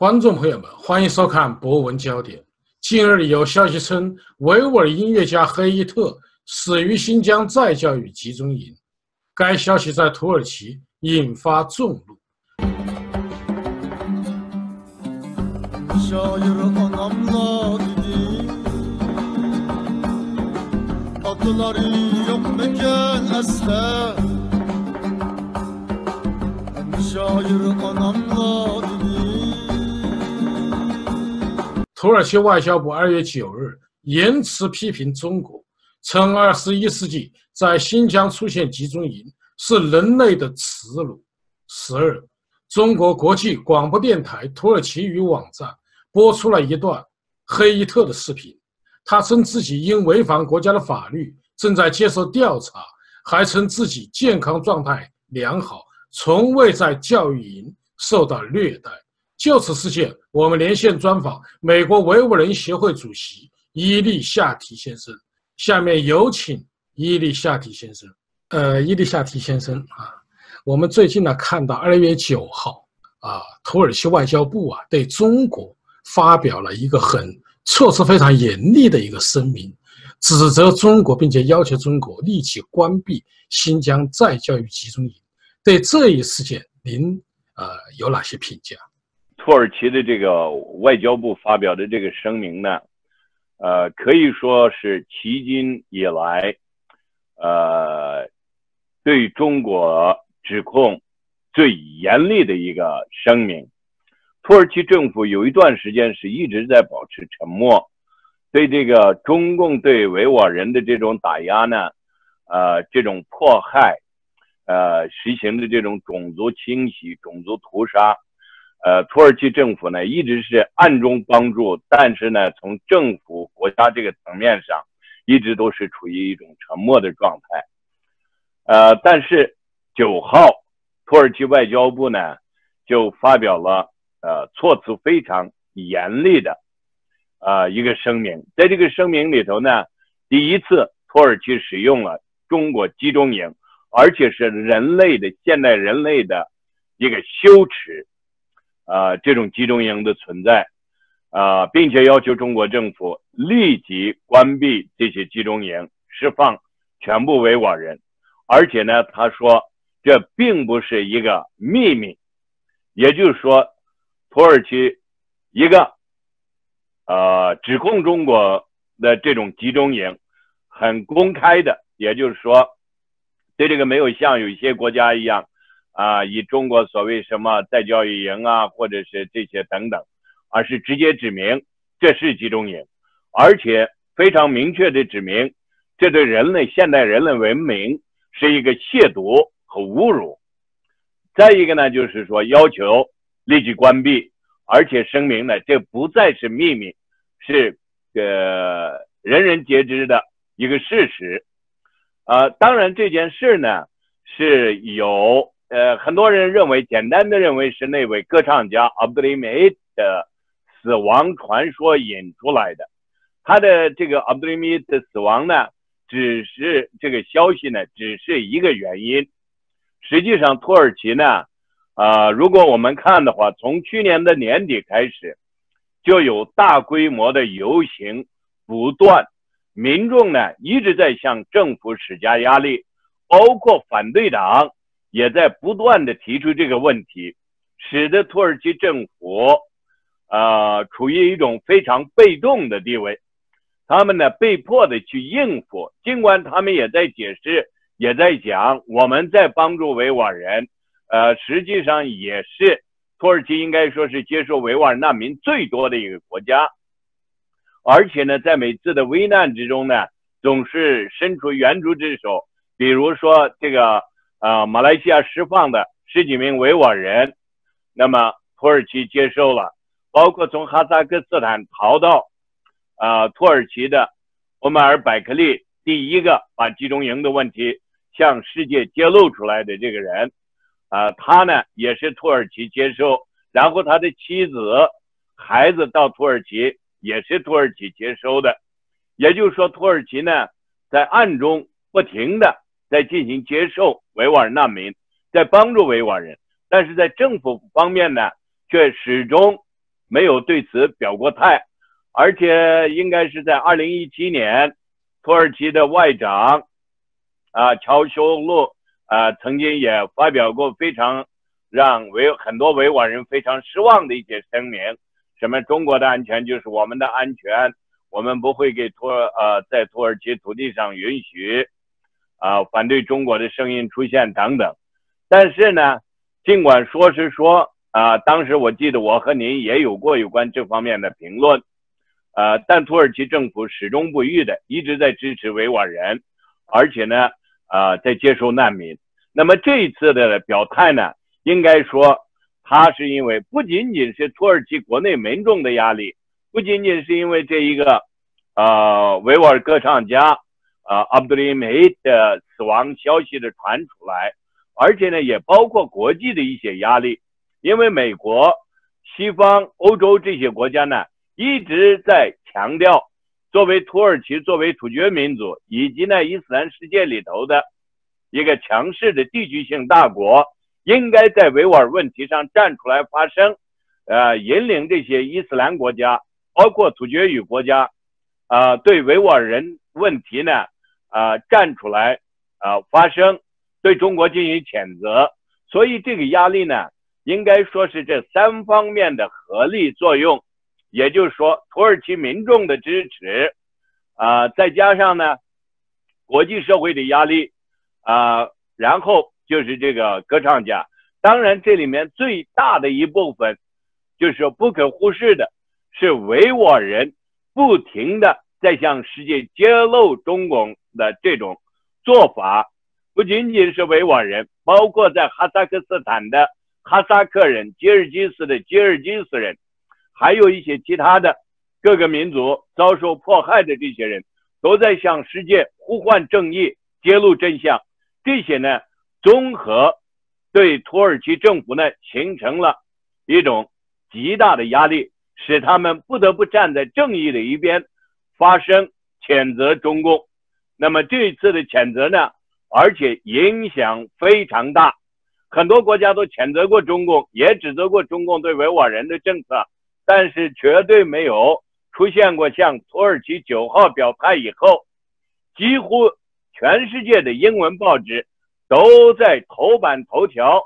观众朋友们，欢迎收看《博文焦点》。近日有消息称，维吾尔音乐家黑伊特死于新疆再教育集中营。该消息在土耳其引发众怒。土耳其外交部二月九日严词批评中国，称二十一世纪在新疆出现集中营是人类的耻辱。十二，中国国际广播电台土耳其语网站播出了一段黑伊特的视频，他称自己因违反国家的法律正在接受调查，还称自己健康状态良好，从未在教育营受到虐待。就此事件，我们连线专访美国维吾尔人协会主席伊利夏提先生。下面有请伊利夏提先生。呃，伊利夏提先生啊，我们最近呢看到二月九号啊，土耳其外交部啊对中国发表了一个很措辞非常严厉的一个声明，指责中国，并且要求中国立即关闭新疆再教育集中营。对这一事件，您呃有哪些评价？土耳其的这个外交部发表的这个声明呢，呃，可以说是迄今以来，呃，对中国指控最严厉的一个声明。土耳其政府有一段时间是一直在保持沉默，对这个中共对维吾尔人的这种打压呢，呃，这种迫害，呃，实行的这种种族清洗、种族屠杀。呃，土耳其政府呢一直是暗中帮助，但是呢，从政府国家这个层面上，一直都是处于一种沉默的状态。呃，但是九号，土耳其外交部呢就发表了呃措辞非常严厉的呃一个声明，在这个声明里头呢，第一次土耳其使用了中国集中营，而且是人类的现代人类的一个羞耻。啊，这种集中营的存在，啊，并且要求中国政府立即关闭这些集中营，释放全部维吾尔人。而且呢，他说这并不是一个秘密，也就是说，土耳其一个呃指控中国的这种集中营很公开的，也就是说，对这个没有像有一些国家一样。啊，以中国所谓什么再教育营啊，或者是这些等等，而是直接指明这是集中营，而且非常明确的指明，这对人类现代人类文明是一个亵渎和侮辱。再一个呢，就是说要求立即关闭，而且声明呢，这不再是秘密，是呃人人皆知的一个事实。啊，当然这件事呢是有。呃，很多人认为，简单的认为是那位歌唱家 a b d u l m a d 的死亡传说引出来的。他的这个 a b d u l m a d 的死亡呢，只是这个消息呢，只是一个原因。实际上，土耳其呢，啊，如果我们看的话，从去年的年底开始，就有大规模的游行不断，民众呢一直在向政府施加压力，包括反对党。也在不断的提出这个问题，使得土耳其政府，呃，处于一种非常被动的地位。他们呢，被迫的去应付，尽管他们也在解释，也在讲我们在帮助维吾尔人，呃，实际上也是土耳其应该说是接受维吾尔难民最多的一个国家，而且呢，在每次的危难之中呢，总是伸出援助之手，比如说这个。啊，马来西亚释放的十几名维吾尔人，那么土耳其接受了，包括从哈萨克斯坦逃到啊土耳其的欧马尔·百克利，第一个把集中营的问题向世界揭露出来的这个人，啊，他呢也是土耳其接收，然后他的妻子、孩子到土耳其也是土耳其接收的，也就是说，土耳其呢在暗中不停的。在进行接受维吾尔难民，在帮助维吾尔人，但是在政府方面呢，却始终没有对此表过态，而且应该是在二零一七年，土耳其的外长啊乔修路啊曾经也发表过非常让维很多维吾尔人非常失望的一些声明，什么中国的安全就是我们的安全，我们不会给土呃在土耳其土地上允许。啊反对中国的声音出现等等，但是呢，尽管说是说。啊，当时我记得我和您也有过有关这方面的评论，呃，但土耳其政府始终不渝的一直在支持维吾尔人，而且呢，啊，在接收难民。那么这一次的表态呢，应该说，他是因为不仅仅是土耳其国内民众的压力，不仅仅是因为这一个，呃，维吾尔歌唱家，啊，阿卜杜里梅的死亡消息的传出来，而且呢，也包括国际的一些压力。因为美国、西方、欧洲这些国家呢，一直在强调，作为土耳其作为土厥民族，以及呢伊斯兰世界里头的一个强势的地区性大国，应该在维吾尔问题上站出来发声，呃，引领这些伊斯兰国家，包括土厥语国家，啊，对维吾尔人问题呢，啊，站出来，啊，发声，对中国进行谴责。所以这个压力呢。应该说是这三方面的合力作用，也就是说，土耳其民众的支持，啊，再加上呢，国际社会的压力，啊，然后就是这个歌唱家。当然，这里面最大的一部分，就是不可忽视的，是维吾尔人不停的在向世界揭露中共的这种做法。不仅仅是维吾尔人，包括在哈萨克斯坦的。哈萨克人、吉尔吉斯的吉尔吉斯人，还有一些其他的各个民族遭受迫害的这些人，都在向世界呼唤正义、揭露真相。这些呢，综合对土耳其政府呢形成了一种极大的压力，使他们不得不站在正义的一边，发声谴责中共。那么这次的谴责呢，而且影响非常大。很多国家都谴责过中共，也指责过中共对维吾尔人的政策，但是绝对没有出现过像土耳其九号表态以后，几乎全世界的英文报纸都在头版头条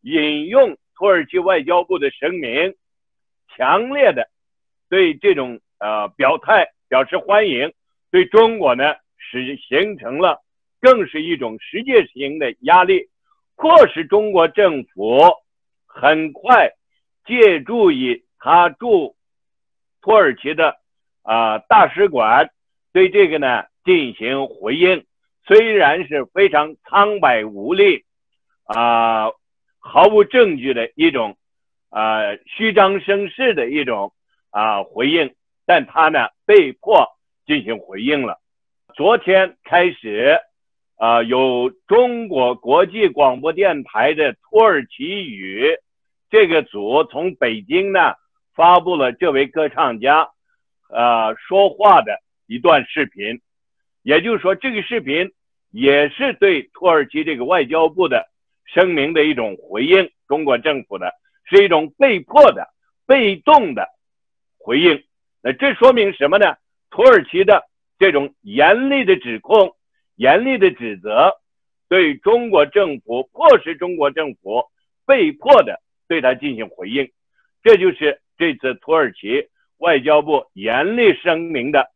引用土耳其外交部的声明，强烈的对这种呃表态表示欢迎，对中国呢是形成了更是一种世界性的压力。迫使中国政府很快借助于他驻土耳其的啊大使馆对这个呢进行回应，虽然是非常苍白无力啊毫无证据的一种啊虚张声势的一种啊回应，但他呢被迫进行回应了。昨天开始。啊，有中国国际广播电台的土耳其语这个组从北京呢发布了这位歌唱家呃说话的一段视频，也就是说，这个视频也是对土耳其这个外交部的声明的一种回应，中国政府的是一种被迫的、被动的回应。那这说明什么呢？土耳其的这种严厉的指控。严厉的指责，对中国政府迫使中国政府被迫的对他进行回应，这就是这次土耳其外交部严厉声明的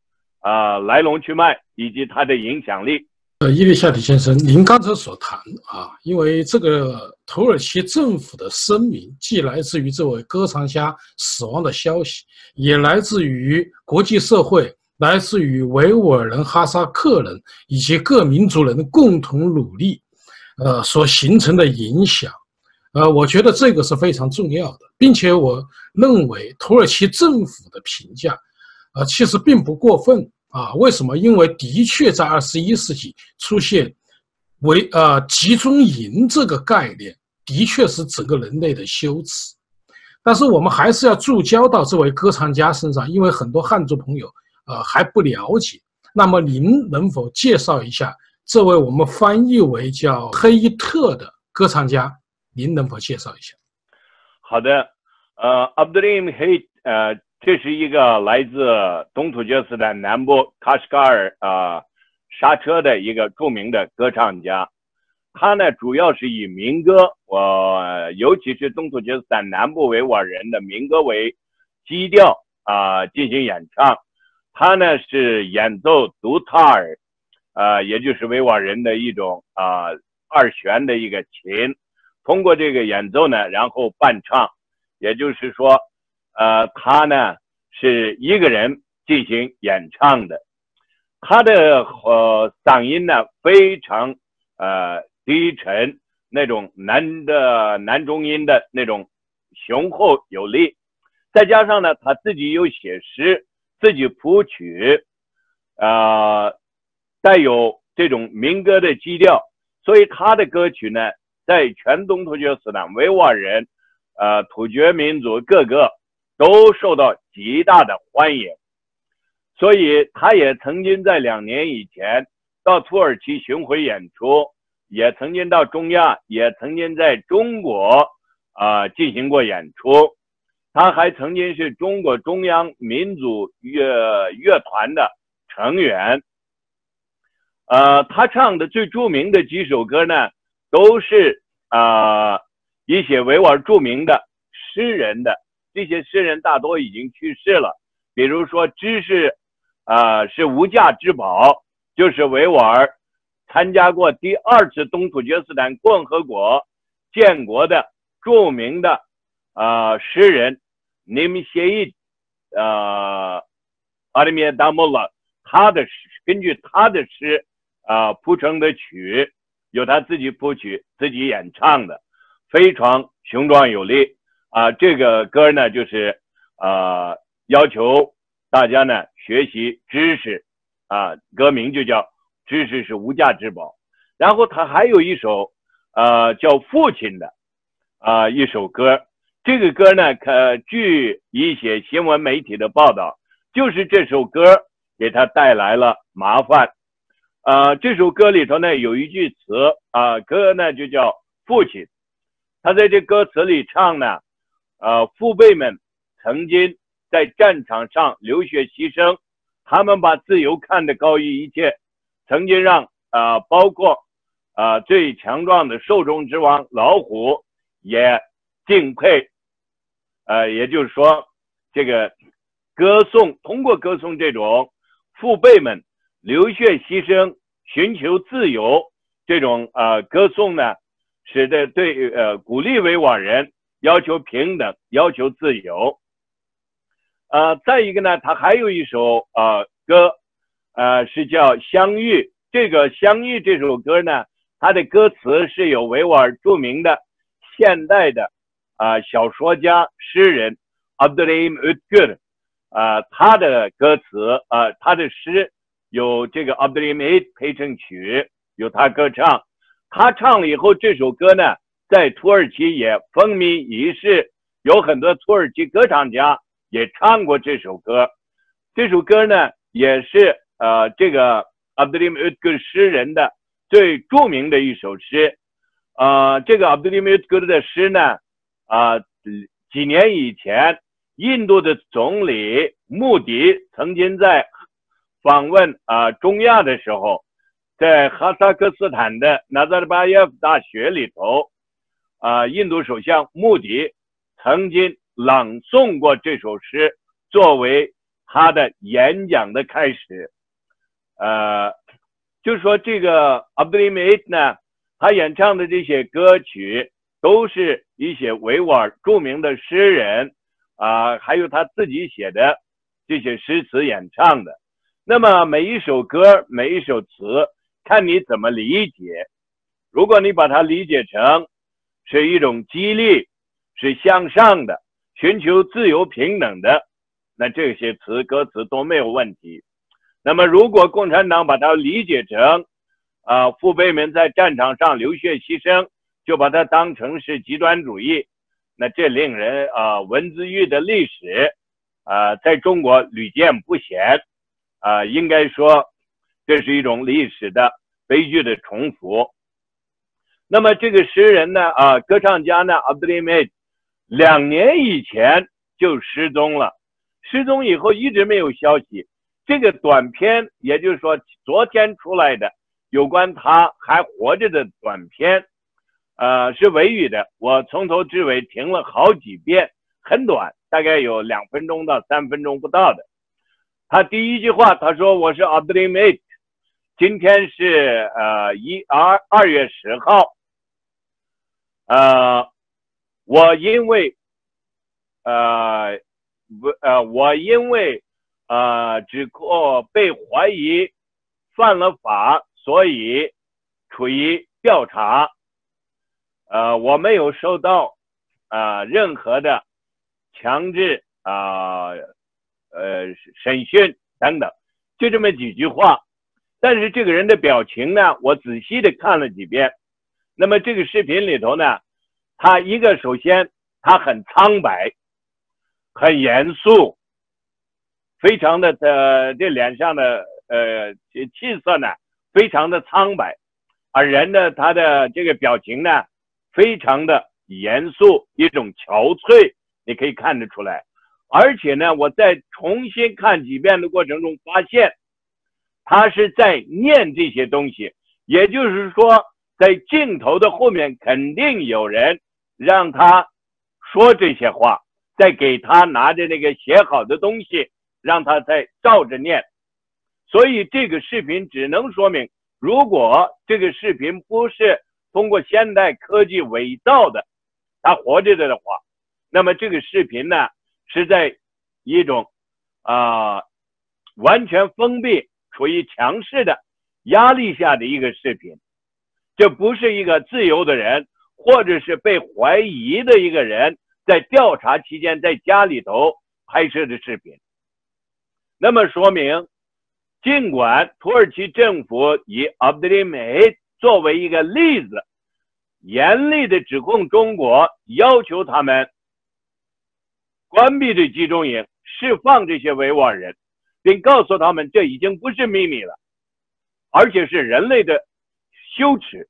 啊来龙去脉以及它的影响力。呃，伊丽夏提先生，您刚才所谈啊，因为这个土耳其政府的声明既来自于这位歌唱家死亡的消息，也来自于国际社会。来自于维吾尔人、哈萨克人以及各民族人的共同努力，呃，所形成的影响，呃，我觉得这个是非常重要的，并且我认为土耳其政府的评价，呃，其实并不过分啊。为什么？因为的确在二十一世纪出现为呃集中营这个概念，的确是整个人类的羞耻。但是我们还是要注焦到这位歌唱家身上，因为很多汉族朋友。呃，还不了解。那么您能否介绍一下这位我们翻译为叫黑特的歌唱家？您能否介绍一下？好的，呃，Abdullah h 呃，这是一个来自东土厥斯坦南部喀什噶尔啊刹车的一个著名的歌唱家。他呢，主要是以民歌，我尤其是东土厥斯坦南部维吾尔人的民歌为基调啊进行演唱。他呢是演奏独塔尔，啊，也就是维吾尔人的一种啊二弦的一个琴。通过这个演奏呢，然后伴唱，也就是说，呃，他呢是一个人进行演唱的。他的呃嗓音呢非常呃低沉，那种男的男中音的那种雄厚有力，再加上呢他自己有写诗。自己谱曲，啊，带有这种民歌的基调，所以他的歌曲呢，在全东突厥斯坦维吾尔人，呃，土厥民族各个都受到极大的欢迎。所以他也曾经在两年以前到土耳其巡回演出，也曾经到中亚，也曾经在中国啊进行过演出。他还曾经是中国中央民族乐乐团的成员，呃，他唱的最著名的几首歌呢，都是啊一些维吾尔著名的诗人的，这些诗人大多已经去世了。比如说，知识啊是无价之宝，就是维吾尔参加过第二次东土厥斯坦共和国建国的著名的啊诗人。你们协议，呃，阿里米达莫拉，他的诗根据他的诗啊谱成的曲，由他自己谱曲、自己演唱的，非常雄壮有力啊。这个歌呢，就是啊，要求大家呢学习知识啊，歌名就叫《知识是无价之宝》。然后他还有一首啊叫《父亲》的啊一首歌。这个歌呢，可据一些新闻媒体的报道，就是这首歌给他带来了麻烦。啊，这首歌里头呢有一句词啊，歌呢就叫父亲。他在这歌词里唱呢，啊，父辈们曾经在战场上流血牺牲，他们把自由看得高于一切，曾经让啊，包括啊最强壮的兽中之王老虎也敬佩。呃，也就是说，这个歌颂通过歌颂这种父辈们流血牺牲、寻求自由这种呃歌颂呢，使得对呃鼓励维吾尔人要求平等、要求自由。呃，再一个呢，他还有一首呃歌，呃是叫《相遇》。这个《相遇》这首歌呢，它的歌词是有维吾尔著名的现代的。啊，小说家、诗人 Abdulrahim Utgur，啊，他的歌词啊，他的诗有这个 Abdulrahim 配成曲，有他歌唱。他唱了以后，这首歌呢，在土耳其也风靡一时，有很多土耳其歌唱家也唱过这首歌。这首歌呢，也是呃，这个 Abdulrahim Utgur 诗人的最著名的一首诗。啊，这个 Abdulrahim Utgur 的诗呢。啊，几年以前，印度的总理穆迪曾经在访问啊中亚的时候，在哈萨克斯坦的纳扎尔巴耶夫大学里头，啊，印度首相穆迪曾经朗诵过这首诗，作为他的演讲的开始。呃，就说这个阿卜杜梅呢，他演唱的这些歌曲。都是一些维吾尔著名的诗人啊，还有他自己写的这些诗词演唱的。那么每一首歌、每一首词，看你怎么理解。如果你把它理解成是一种激励，是向上的，寻求自由平等的，那这些词歌词都没有问题。那么如果共产党把它理解成啊，父辈们在战场上流血牺牲。就把它当成是极端主义，那这令人啊，文字狱的历史啊，在中国屡见不鲜啊，应该说这是一种历史的悲剧的重复。那么这个诗人呢啊，歌唱家呢，阿卜杜梅，两年以前就失踪了，失踪以后一直没有消息。这个短片，也就是说昨天出来的有关他还活着的短片，呃，是维语的。我从头至尾听了好几遍，很短，大概有两分钟到三分钟不到的。他第一句话他说：“我是 admit 今天是呃一二二月十号，呃，我因为呃不呃我因为。”呃，指控被怀疑犯了法，所以处于调查。呃，我没有受到啊任何的强制啊呃审讯等等，就这么几句话。但是这个人的表情呢，我仔细的看了几遍。那么这个视频里头呢，他一个首先他很苍白，很严肃。非常的呃，这脸上的呃气色呢，非常的苍白，而人呢，他的这个表情呢，非常的严肃，一种憔悴，你可以看得出来。而且呢，我在重新看几遍的过程中发现，他是在念这些东西，也就是说，在镜头的后面肯定有人让他说这些话，在给他拿着那个写好的东西。让他再照着念，所以这个视频只能说明，如果这个视频不是通过现代科技伪造的，他活着的话，那么这个视频呢是在一种啊完全封闭、处于强势的压力下的一个视频，这不是一个自由的人，或者是被怀疑的一个人在调查期间在家里头拍摄的视频。那么说明，尽管土耳其政府以阿卜杜里梅作为一个例子，严厉的指控中国，要求他们关闭这集中营，释放这些维吾尔人，并告诉他们这已经不是秘密了，而且是人类的羞耻。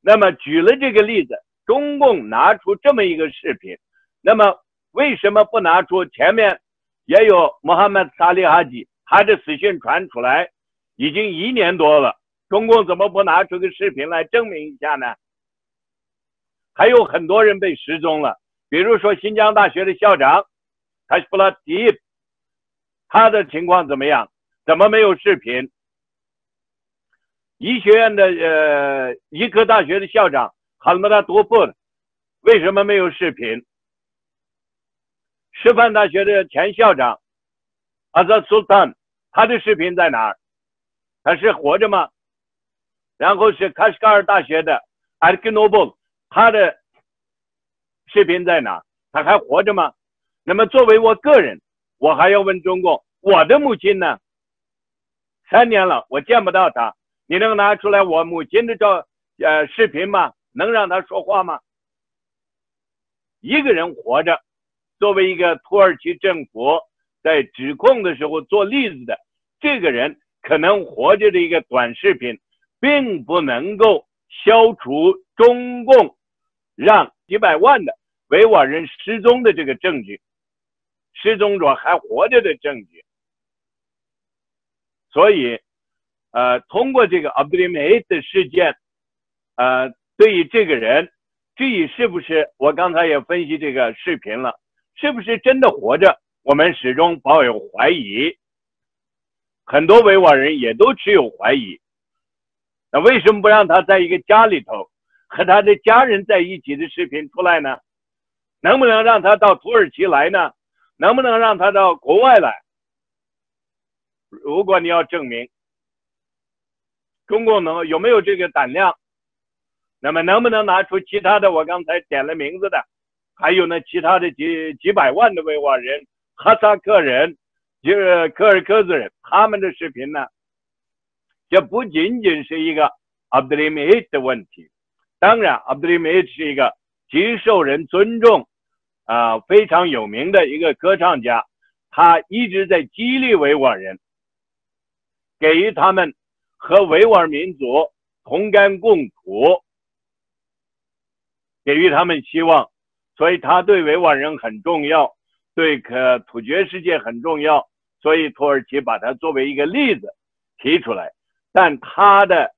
那么举了这个例子，中共拿出这么一个视频，那么为什么不拿出前面？也有穆罕默德·萨利哈吉，他的死讯传出来已经一年多了，中共怎么不拿出个视频来证明一下呢？还有很多人被失踪了，比如说新疆大学的校长卡什布拉迪，他的情况怎么样？怎么没有视频？医学院的呃，医科大学的校长哈姆达多布，为什么没有视频？师范大学的前校长阿扎苏丹，他的视频在哪儿？他是活着吗？然后是喀什噶尔大学的艾克诺布，他的视频在哪？他还活着吗？那么作为我个人，我还要问中共：我的母亲呢？三年了，我见不到他，你能拿出来我母亲的照呃视频吗？能让他说话吗？一个人活着。作为一个土耳其政府在指控的时候做例子的这个人，可能活着的一个短视频，并不能够消除中共让几百万的维吾尔人失踪的这个证据，失踪者还活着的证据。所以，呃，通过这个 Abdulmehid 的事件，呃，对于这个人，至于是不是我刚才也分析这个视频了。是不是真的活着？我们始终抱有怀疑。很多维吾尔人也都持有怀疑。那为什么不让他在一个家里头和他的家人在一起的视频出来呢？能不能让他到土耳其来呢？能不能让他到国外来？如果你要证明中共能有没有这个胆量，那么能不能拿出其他的？我刚才点了名字的。还有呢，其他的几几百万的维吾尔人、哈萨克人、就是柯尔克孜人，他们的视频呢，这不仅仅是一个阿卜杜里梅的问题。当然，阿卜杜里梅是一个极受人尊重、啊非常有名的一个歌唱家，他一直在激励维吾尔人，给予他们和维吾尔民族同甘共苦，给予他们希望。所以他对维吾尔人很重要，对可突厥世界很重要，所以土耳其把它作为一个例子提出来。但他的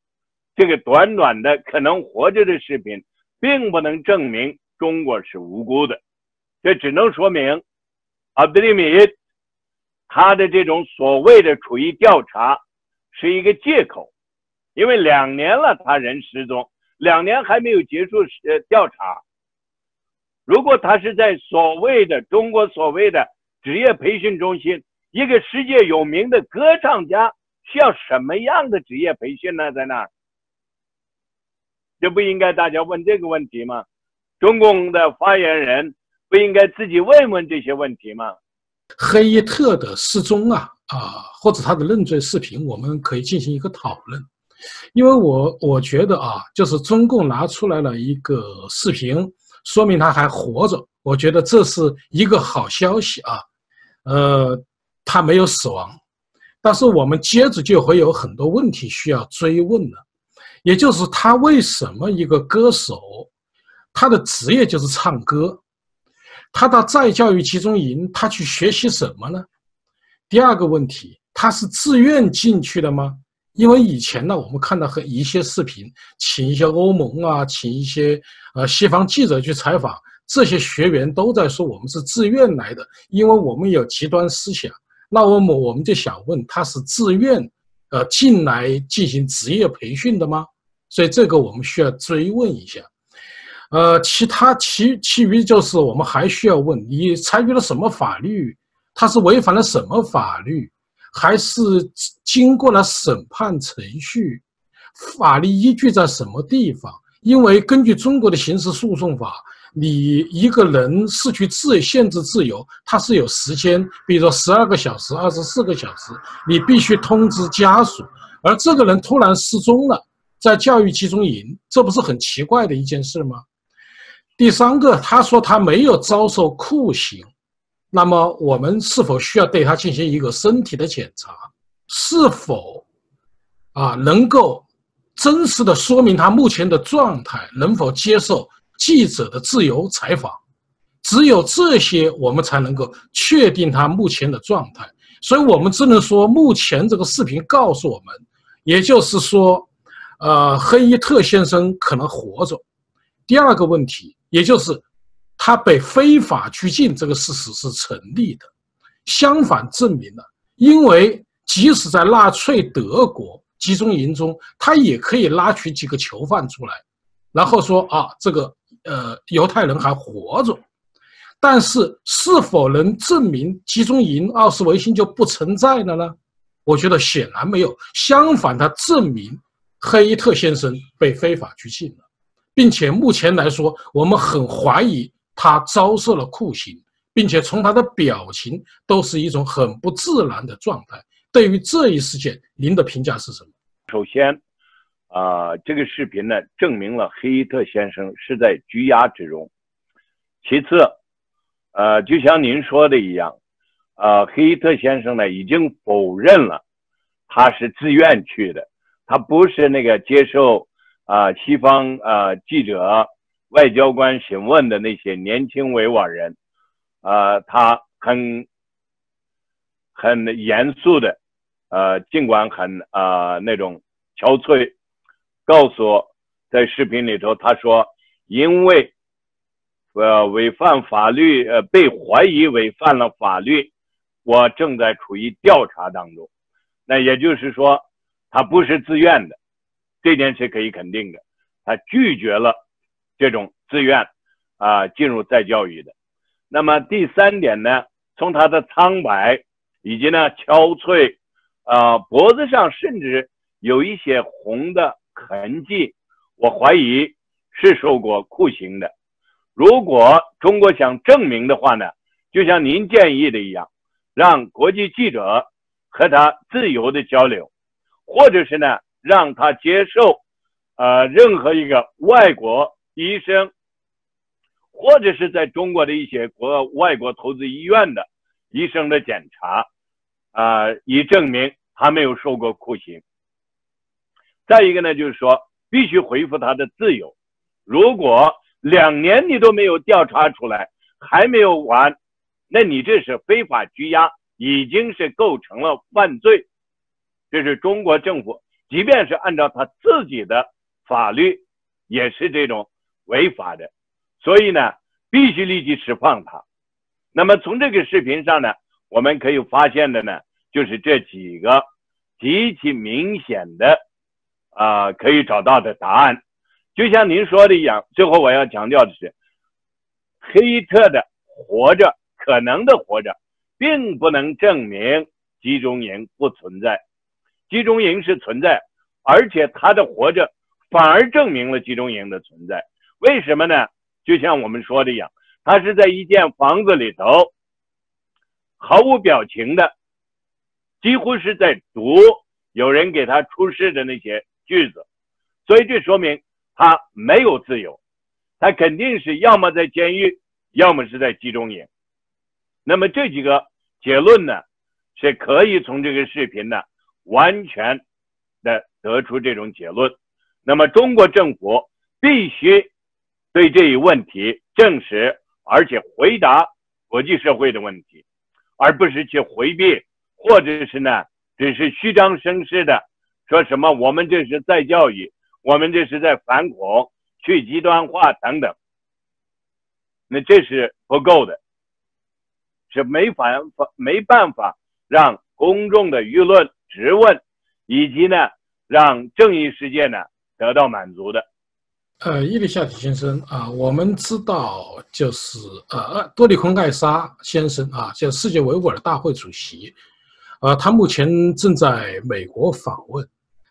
这个短短的可能活着的视频，并不能证明中国是无辜的，这只能说明阿布里米他的这种所谓的处于调查是一个借口，因为两年了他人失踪，两年还没有结束呃调查。如果他是在所谓的中国所谓的职业培训中心，一个世界有名的歌唱家。需要什么样的职业培训呢？在那儿，就不应该大家问这个问题吗？中共的发言人不应该自己问问这些问题吗？黑特的失踪啊啊，或者他的认罪视频，我们可以进行一个讨论。因为我我觉得啊，就是中共拿出来了一个视频，说明他还活着。我觉得这是一个好消息啊，呃，他没有死亡。但是我们接着就会有很多问题需要追问了，也就是他为什么一个歌手，他的职业就是唱歌，他到再教育集中营，他去学习什么呢？第二个问题，他是自愿进去的吗？因为以前呢，我们看到和一些视频，请一些欧盟啊，请一些呃西方记者去采访，这些学员都在说我们是自愿来的，因为我们有极端思想。那我们我们就想问，他是自愿，呃，进来进行职业培训的吗？所以这个我们需要追问一下。呃，其他其其余就是我们还需要问，你采取了什么法律？他是违反了什么法律？还是经过了审判程序？法律依据在什么地方？因为根据中国的刑事诉讼法。你一个人失去自限制自由，他是有时间，比如说十二个小时、二十四个小时，你必须通知家属。而这个人突然失踪了，在教育集中营，这不是很奇怪的一件事吗？第三个，他说他没有遭受酷刑，那么我们是否需要对他进行一个身体的检查？是否啊能够真实的说明他目前的状态？能否接受？记者的自由采访，只有这些，我们才能够确定他目前的状态。所以，我们只能说，目前这个视频告诉我们，也就是说，呃，黑伊特先生可能活着。第二个问题，也就是他被非法拘禁这个事实是成立的。相反，证明了，因为即使在纳粹德国集中营中，他也可以拉取几个囚犯出来，然后说啊，这个。呃，犹太人还活着，但是是否能证明集中营奥斯维辛就不存在了呢？我觉得显然没有。相反，它证明黑伊特先生被非法拘禁了，并且目前来说，我们很怀疑他遭受了酷刑，并且从他的表情都是一种很不自然的状态。对于这一事件，您的评价是什么？首先。啊，这个视频呢，证明了黑伊特先生是在拘押之中。其次，呃，就像您说的一样，呃，黑伊特先生呢已经否认了他是自愿去的，他不是那个接受啊西方啊记者、外交官询问的那些年轻维吾尔人，啊，他很很严肃的，呃，尽管很啊那种憔悴。告诉我，在视频里头，他说，因为，呃，违反法律，呃，被怀疑违反了法律，我正在处于调查当中。那也就是说，他不是自愿的，这点是可以肯定的。他拒绝了这种自愿啊进入再教育的。那么第三点呢，从他的苍白以及呢憔悴，啊，脖子上甚至有一些红的。痕迹，我怀疑是受过酷刑的。如果中国想证明的话呢，就像您建议的一样，让国际记者和他自由的交流，或者是呢，让他接受呃任何一个外国医生，或者是在中国的一些国外国投资医院的医生的检查，啊，以证明他没有受过酷刑。再一个呢，就是说必须恢复他的自由。如果两年你都没有调查出来，还没有完，那你这是非法拘押，已经是构成了犯罪。这是中国政府，即便是按照他自己的法律，也是这种违法的。所以呢，必须立即释放他。那么从这个视频上呢，我们可以发现的呢，就是这几个极其明显的啊，可以找到的答案。就像您说的一样，最后我要强调的是，黑特的活着，可能的活着，并不能证明集中营不存在。集中营是存在，而且他的活着反而证明了集中营的存在。为什么呢？就像我们说的一样，他是在一间房子里头，毫无表情的，几乎是在读有人给他出示的那些句子，所以这说明他没有自由，他肯定是要么在监狱，要么是在集中营。那么这几个结论呢，是可以从这个视频呢。完全的得出这种结论，那么中国政府必须对这一问题证实，而且回答国际社会的问题，而不是去回避，或者是呢，只是虚张声势的说什么我们这是在教育，我们这是在反恐、去极端化等等，那这是不够的，是没法没办法让公众的舆论。质问，以及呢，让正义世界呢得到满足的。呃，伊丽夏提先生啊，我们知道就是呃，多利昆盖沙先生啊，就世界维吾尔大会主席，呃，他目前正在美国访问。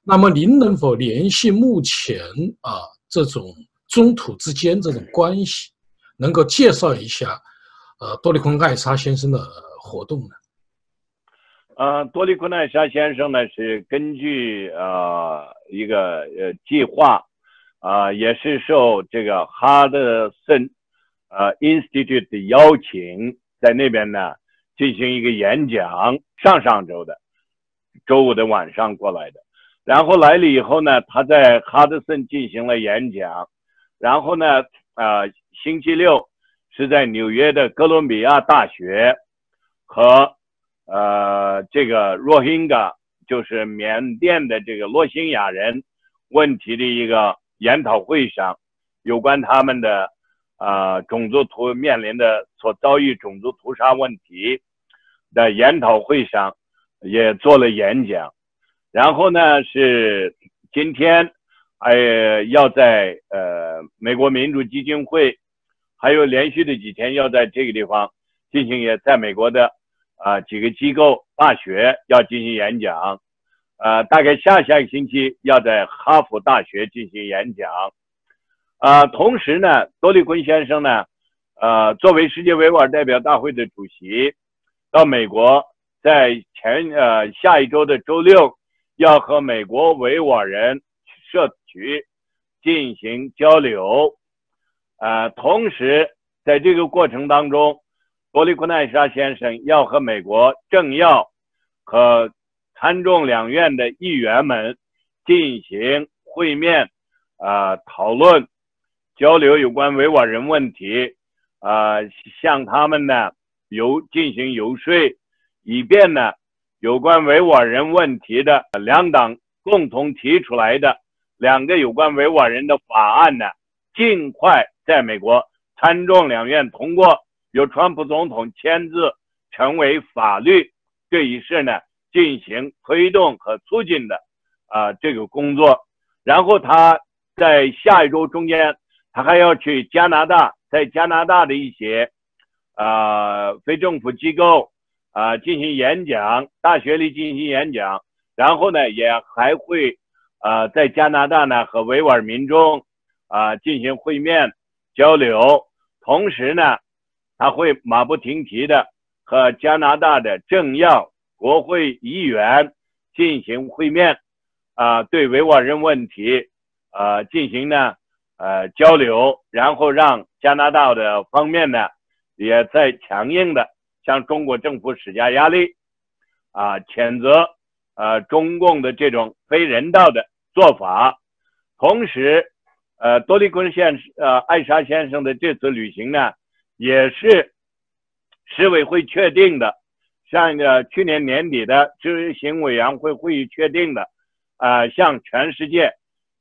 那么，您能否联系目前啊这种中土之间这种关系，能够介绍一下呃多利昆盖沙先生的活动呢？呃，多利昆奈沙先生呢是根据呃一个呃计划，啊也是受这个哈德森呃 Institute 的邀请，在那边呢进行一个演讲，上上周的周五的晚上过来的，然后来了以后呢，他在哈德森进行了演讲，然后呢，呃星期六是在纽约的哥伦比亚大学和。呃，这个罗兴噶就是缅甸的这个罗兴亚人问题的一个研讨会上，有关他们的啊种族屠面临的所遭遇种族屠杀问题的研讨会上也做了演讲，然后呢是今天还要在呃美国民主基金会，还有连续的几天要在这个地方进行也在美国的。啊，几个机构、大学要进行演讲，呃，大概下下个星期要在哈佛大学进行演讲，啊，同时呢，多利坤先生呢，呃，作为世界维吾尔代表大会的主席，到美国，在前呃下一周的周六，要和美国维吾尔人社区进行交流，啊，同时在这个过程当中。多利库奈沙先生要和美国政要和参众两院的议员们进行会面，啊，讨论、交流有关维吾尔人问题，啊，向他们呢游进行游说，以便呢有关维吾尔人问题的两党共同提出来的两个有关维吾尔人的法案呢，尽快在美国参众两院通过。由川普总统签字成为法律这一事呢，进行推动和促进的啊这个工作。然后他在下一周中间，他还要去加拿大，在加拿大的一些啊非政府机构啊进行演讲，大学里进行演讲。然后呢，也还会啊在加拿大呢和维吾尔民众啊进行会面交流，同时呢。他会马不停蹄的和加拿大的政要、国会议员进行会面，啊，对维吾尔人问题，啊，进行呢，呃，交流，然后让加拿大的方面呢，也在强硬的向中国政府施加压力，啊，谴责，呃，中共的这种非人道的做法，同时，呃，多利昆先生，呃，艾莎先生的这次旅行呢。也是市委会确定的，像一个去年年底的执行委员会会议确定的，啊，向全世界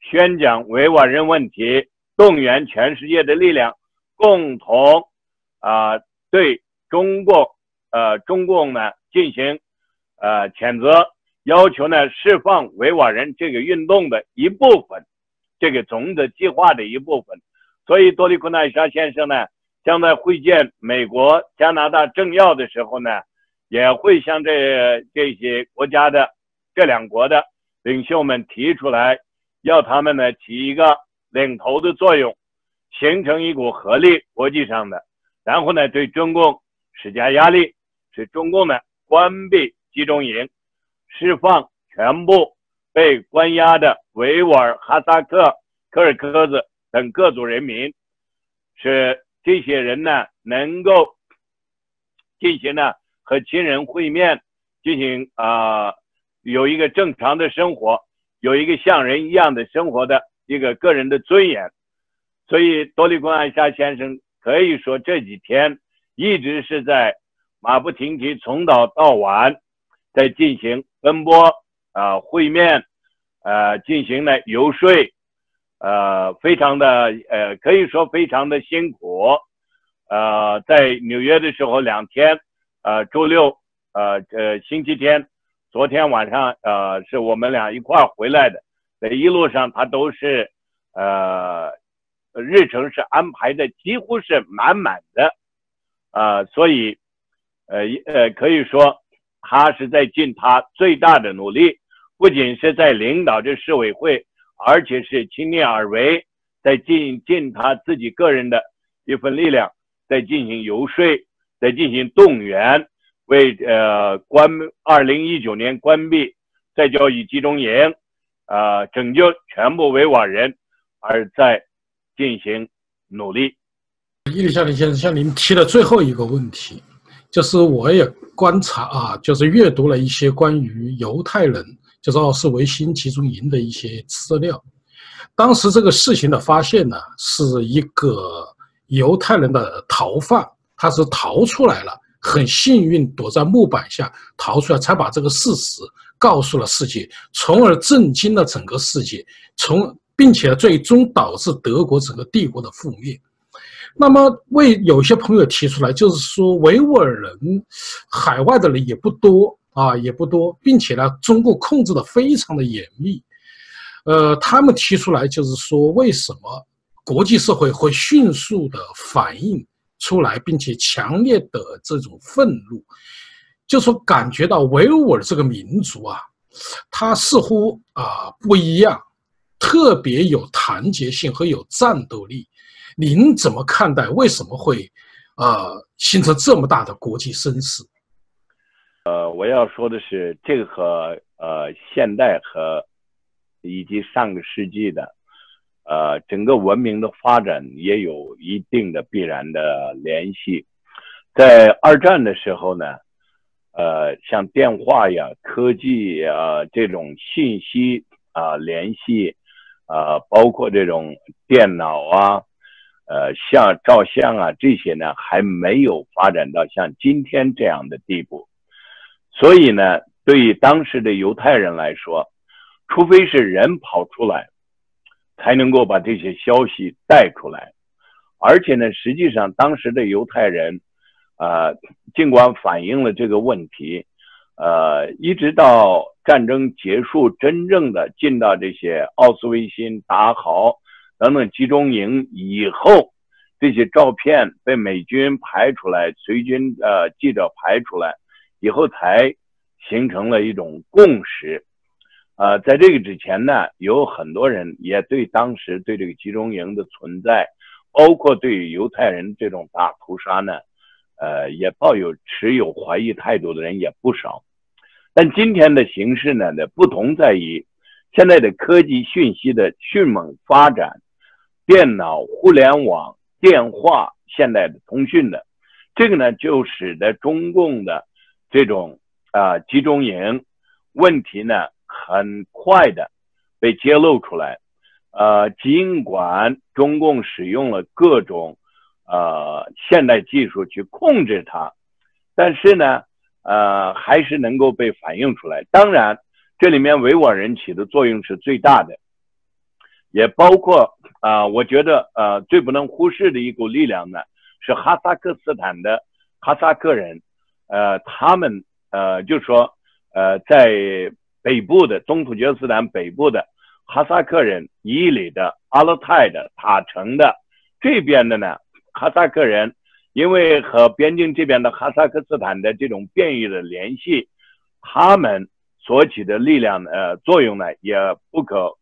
宣讲维吾尔人问题，动员全世界的力量，共同啊对中国呃中共呢进行呃谴责，要求呢释放维吾尔人这个运动的一部分，这个总的计划的一部分。所以多利库奈沙先生呢。将在会见美国、加拿大政要的时候呢，也会向这这些国家的这两国的领袖们提出来，要他们呢起一个领头的作用，形成一股合力，国际上的，然后呢对中共施加压力，使中共呢关闭集中营，释放全部被关押的维吾尔、哈萨克、柯尔克孜等各族人民，使。这些人呢，能够进行呢和亲人会面，进行啊有一个正常的生活，有一个像人一样的生活的一个个人的尊严。所以多利贡艾沙先生可以说这几天一直是在马不停蹄，从早到晚在进行奔波啊会面，呃进行了游说。呃，非常的呃，可以说非常的辛苦。呃，在纽约的时候两天，呃，周六，呃呃，星期天，昨天晚上，呃，是我们俩一块儿回来的。在一路上，他都是呃，日程是安排的几乎是满满的，啊，所以，呃呃，可以说他是在尽他最大的努力，不仅是在领导这市委会。而且是亲力而为，在尽尽他自己个人的一份力量，在进行游说，在进行动员，为呃关二零一九年关闭再教育集中营，啊拯救全部维吾尔人而在进行努力。伊丽莎白先生向您提的最后一个问题，就是我也观察啊，就是阅读了一些关于犹太人。就是奥斯维辛集中营的一些资料。当时这个事情的发现呢，是一个犹太人的逃犯，他是逃出来了，很幸运躲在木板下逃出来，才把这个事实告诉了世界，从而震惊了整个世界，从并且最终导致德国整个帝国的覆灭。那么为有些朋友提出来，就是说维吾尔人海外的人也不多。啊，也不多，并且呢，中国控制的非常的严密。呃，他们提出来就是说，为什么国际社会会迅速的反应出来，并且强烈的这种愤怒，就说感觉到维吾尔这个民族啊，他似乎啊不一样，特别有团结性和有战斗力。您怎么看待？为什么会呃形成这么大的国际声势？呃，我要说的是，这个和呃现代和以及上个世纪的呃整个文明的发展也有一定的必然的联系。在二战的时候呢，呃，像电话呀、科技啊这种信息啊联系啊，包括这种电脑啊、呃像照相啊这些呢，还没有发展到像今天这样的地步。所以呢，对于当时的犹太人来说，除非是人跑出来，才能够把这些消息带出来。而且呢，实际上当时的犹太人，啊，尽管反映了这个问题，呃，一直到战争结束，真正的进到这些奥斯维辛、达豪等等集中营以后，这些照片被美军拍出来，随军呃记者拍出来。以后才形成了一种共识，呃，在这个之前呢，有很多人也对当时对这个集中营的存在，包括对犹太人这种大屠杀呢，呃，也抱有持有怀疑态度的人也不少。但今天的形势呢，的不同在于，现在的科技讯息的迅猛发展，电脑、互联网、电话、现代的通讯的，这个呢，就使得中共的。这种啊集中营问题呢，很快的被揭露出来。呃，尽管中共使用了各种呃现代技术去控制它，但是呢，呃，还是能够被反映出来。当然，这里面维吾尔人起的作用是最大的，也包括啊，我觉得呃，最不能忽视的一股力量呢，是哈萨克斯坦的哈萨克人，呃，他们呃，就说呃，在北部的东土厥斯坦北部的哈萨克人，伊犁的、阿勒泰的、塔城的这边的呢，哈萨克人。因为和边境这边的哈萨克斯坦的这种变异的联系，他们所起的力量呃作用呢也不可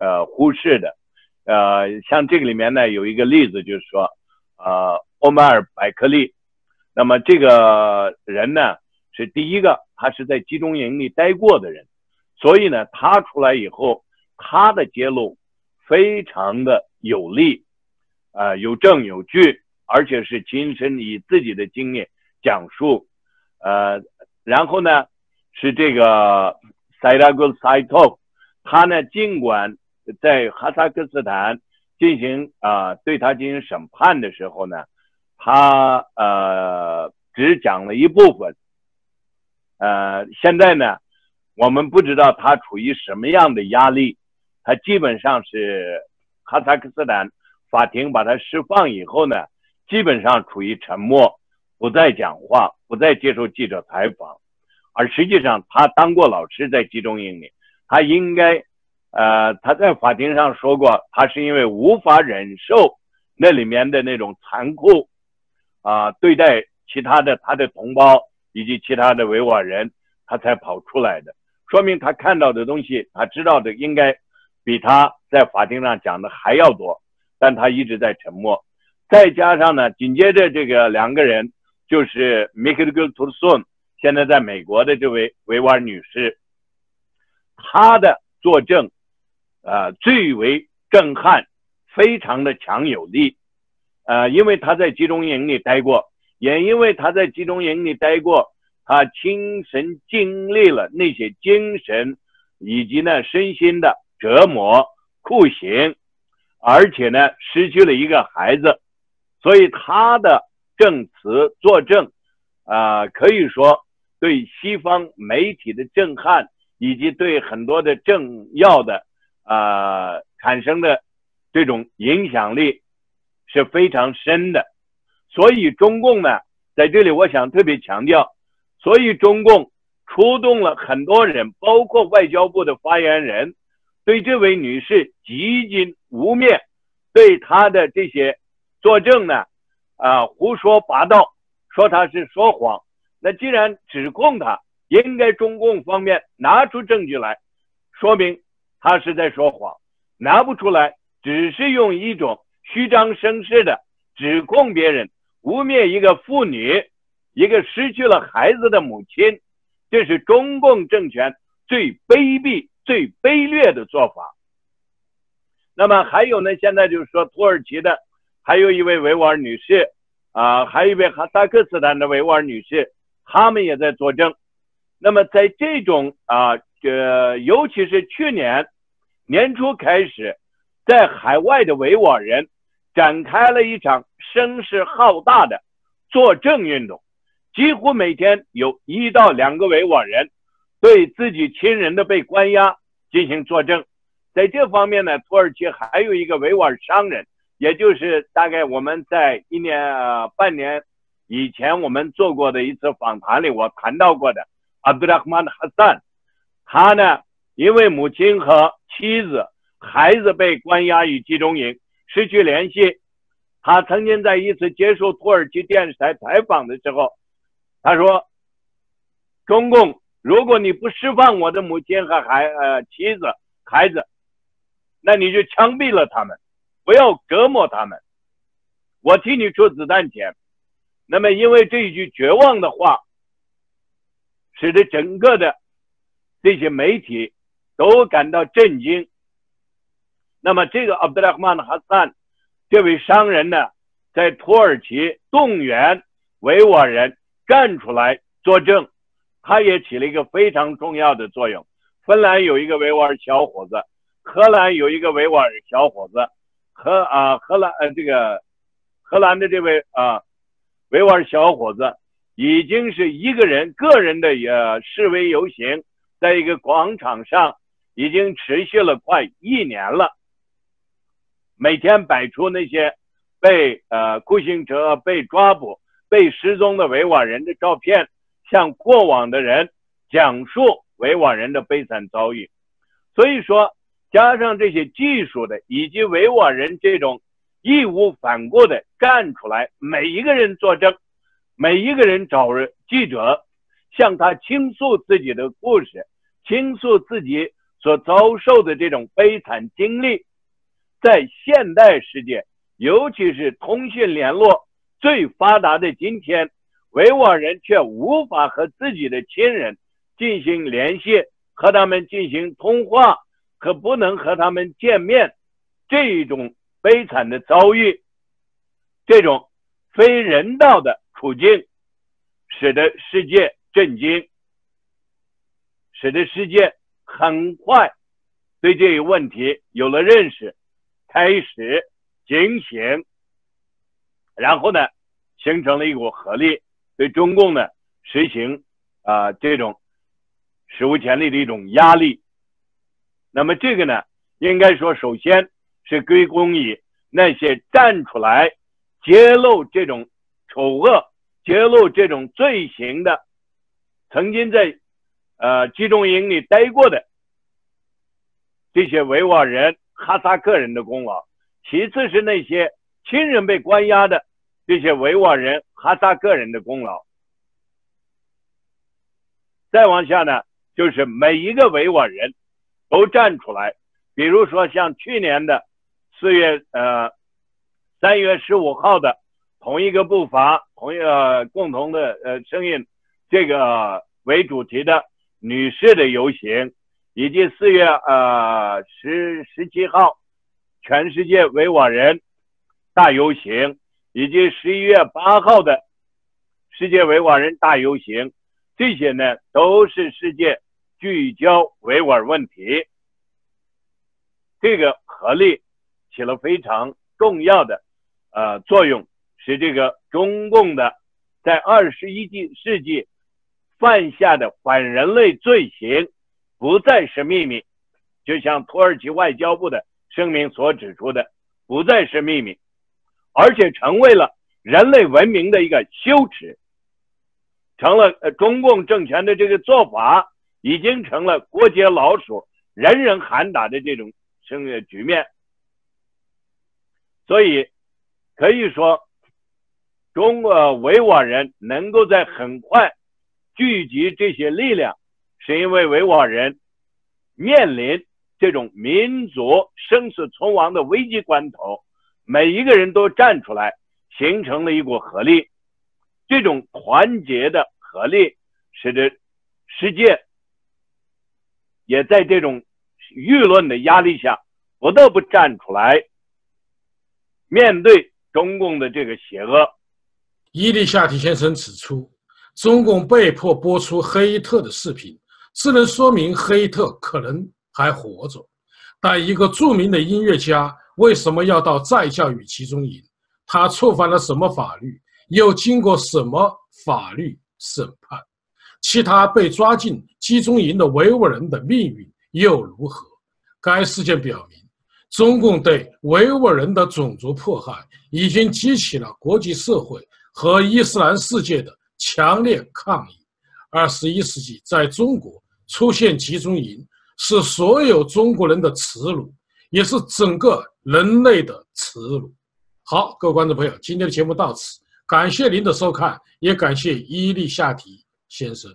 呃忽视的，呃像这个里面呢有一个例子就是说，呃欧麦尔百克利，那么这个人呢是第一个他是在集中营里待过的人，所以呢他出来以后他的揭露非常的有力，啊有证有据。而且是亲身以自己的经验讲述，呃，然后呢是这个塞拉古塞托，他呢尽管在哈萨克斯坦进行啊对他进行审判的时候呢，他呃只讲了一部分，呃，现在呢我们不知道他处于什么样的压力，他基本上是哈萨克斯坦法庭把他释放以后呢。基本上处于沉默，不再讲话，不再接受记者采访，而实际上他当过老师，在集中营里，他应该，呃，他在法庭上说过，他是因为无法忍受那里面的那种残酷，啊，对待其他的他的同胞以及其他的维吾尔人，他才跑出来的，说明他看到的东西，他知道的应该比他在法庭上讲的还要多，但他一直在沉默。再加上呢，紧接着这个两个人就是 Mikhail t u r s o n 现在在美国的这位维吾尔女士，她的作证，呃，最为震撼，非常的强有力，呃，因为他在集中营里待过，也因为他在集中营里待过，他亲身经历了那些精神以及呢身心的折磨、酷刑，而且呢失去了一个孩子。所以他的证词作证，啊，可以说对西方媒体的震撼，以及对很多的政要的啊产生的这种影响力是非常深的。所以中共呢，在这里我想特别强调，所以中共出动了很多人，包括外交部的发言人，对这位女士极尽污蔑，对她的这些。作证呢？啊，胡说八道，说她是说谎。那既然指控她，应该中共方面拿出证据来，说明他是在说谎。拿不出来，只是用一种虚张声势的指控别人，污蔑一个妇女，一个失去了孩子的母亲，这是中共政权最卑鄙、最卑劣的做法。那么还有呢？现在就是说土耳其的。还有一位维吾尔女士，啊，还有一位哈萨克斯坦的维吾尔女士，他们也在作证。那么在这种啊，这尤其是去年年初开始，在海外的维吾尔人展开了一场声势浩大的作证运动，几乎每天有一到两个维吾尔人对自己亲人的被关押进行作证。在这方面呢，土耳其还有一个维吾尔商人。也就是大概我们在一年半年以前我们做过的一次访谈里，我谈到过的阿布拉赫曼哈桑，他呢因为母亲和妻子、孩子被关押于集中营，失去联系。他曾经在一次接受土耳其电视台采访的时候，他说：“中共，如果你不释放我的母亲和孩呃妻子、孩子，那你就枪毙了他们。”不要折磨他们，我替你出子弹钱。那么，因为这一句绝望的话，使得整个的这些媒体都感到震惊。那么，这个阿卜杜拉赫曼哈桑这位商人呢，在土耳其动员维吾尔人站出来作证，他也起了一个非常重要的作用。芬兰有一个维吾尔小伙子，荷兰有一个维吾尔小伙子。荷啊，荷兰呃，这个荷兰的这位啊维吾尔小伙子，已经是一个人个人的呃示威游行，在一个广场上已经持续了快一年了，每天摆出那些被呃酷刑者被抓捕、被失踪的维吾尔人的照片，向过往的人讲述维吾尔人的悲惨遭遇。所以说，加上这些技术的以及维吾尔人这种义无反顾的站出来，每一个人作证。每一个人找记者，向他倾诉自己的故事，倾诉自己所遭受的这种悲惨经历。在现代世界，尤其是通讯联络最发达的今天，维吾尔人却无法和自己的亲人进行联系，和他们进行通话，可不能和他们见面。这一种悲惨的遭遇，这种非人道的。处境使得世界震惊，使得世界很快对这一问题有了认识，开始警醒，然后呢，形成了一股合力，对中共呢实行啊这种史无前例的一种压力。那么这个呢，应该说首先是归功于那些站出来揭露这种丑恶。揭露这种罪行的，曾经在呃集中营里待过的这些维吾尔人、哈萨克人的功劳；其次是那些亲人被关押的这些维吾尔人、哈萨克人的功劳；再往下呢，就是每一个维吾尔人都站出来，比如说像去年的四月呃三月十五号的。同一个步伐，同一个共同的呃声音，这个为主题的女士的游行，以及四月呃十十七号全世界维吾尔人大游行，以及十一月八号的世界维吾尔人大游行，这些呢都是世界聚焦维吾尔问题，这个合力起了非常重要的呃作用。使这个中共的在二十一世纪犯下的反人类罪行不再是秘密，就像土耳其外交部的声明所指出的，不再是秘密，而且成为了人类文明的一个羞耻，成了呃中共政权的这个做法已经成了过街老鼠，人人喊打的这种生局面，所以可以说。中国维吾尔人能够在很快聚集这些力量，是因为维吾尔人面临这种民族生死存亡的危机关头，每一个人都站出来，形成了一股合力。这种团结的合力，使得世界也在这种舆论的压力下，不得不站出来，面对中共的这个邪恶。伊利夏提先生指出，中共被迫播出黑特的视频，只能说明黑特可能还活着。但一个著名的音乐家为什么要到再教育集中营？他触犯了什么法律？又经过什么法律审判？其他被抓进集中营的维吾尔人的命运又如何？该事件表明，中共对维吾尔人的种族迫害已经激起了国际社会。和伊斯兰世界的强烈抗议。二十一世纪在中国出现集中营，是所有中国人的耻辱，也是整个人类的耻辱。好，各位观众朋友，今天的节目到此，感谢您的收看，也感谢伊利夏提先生。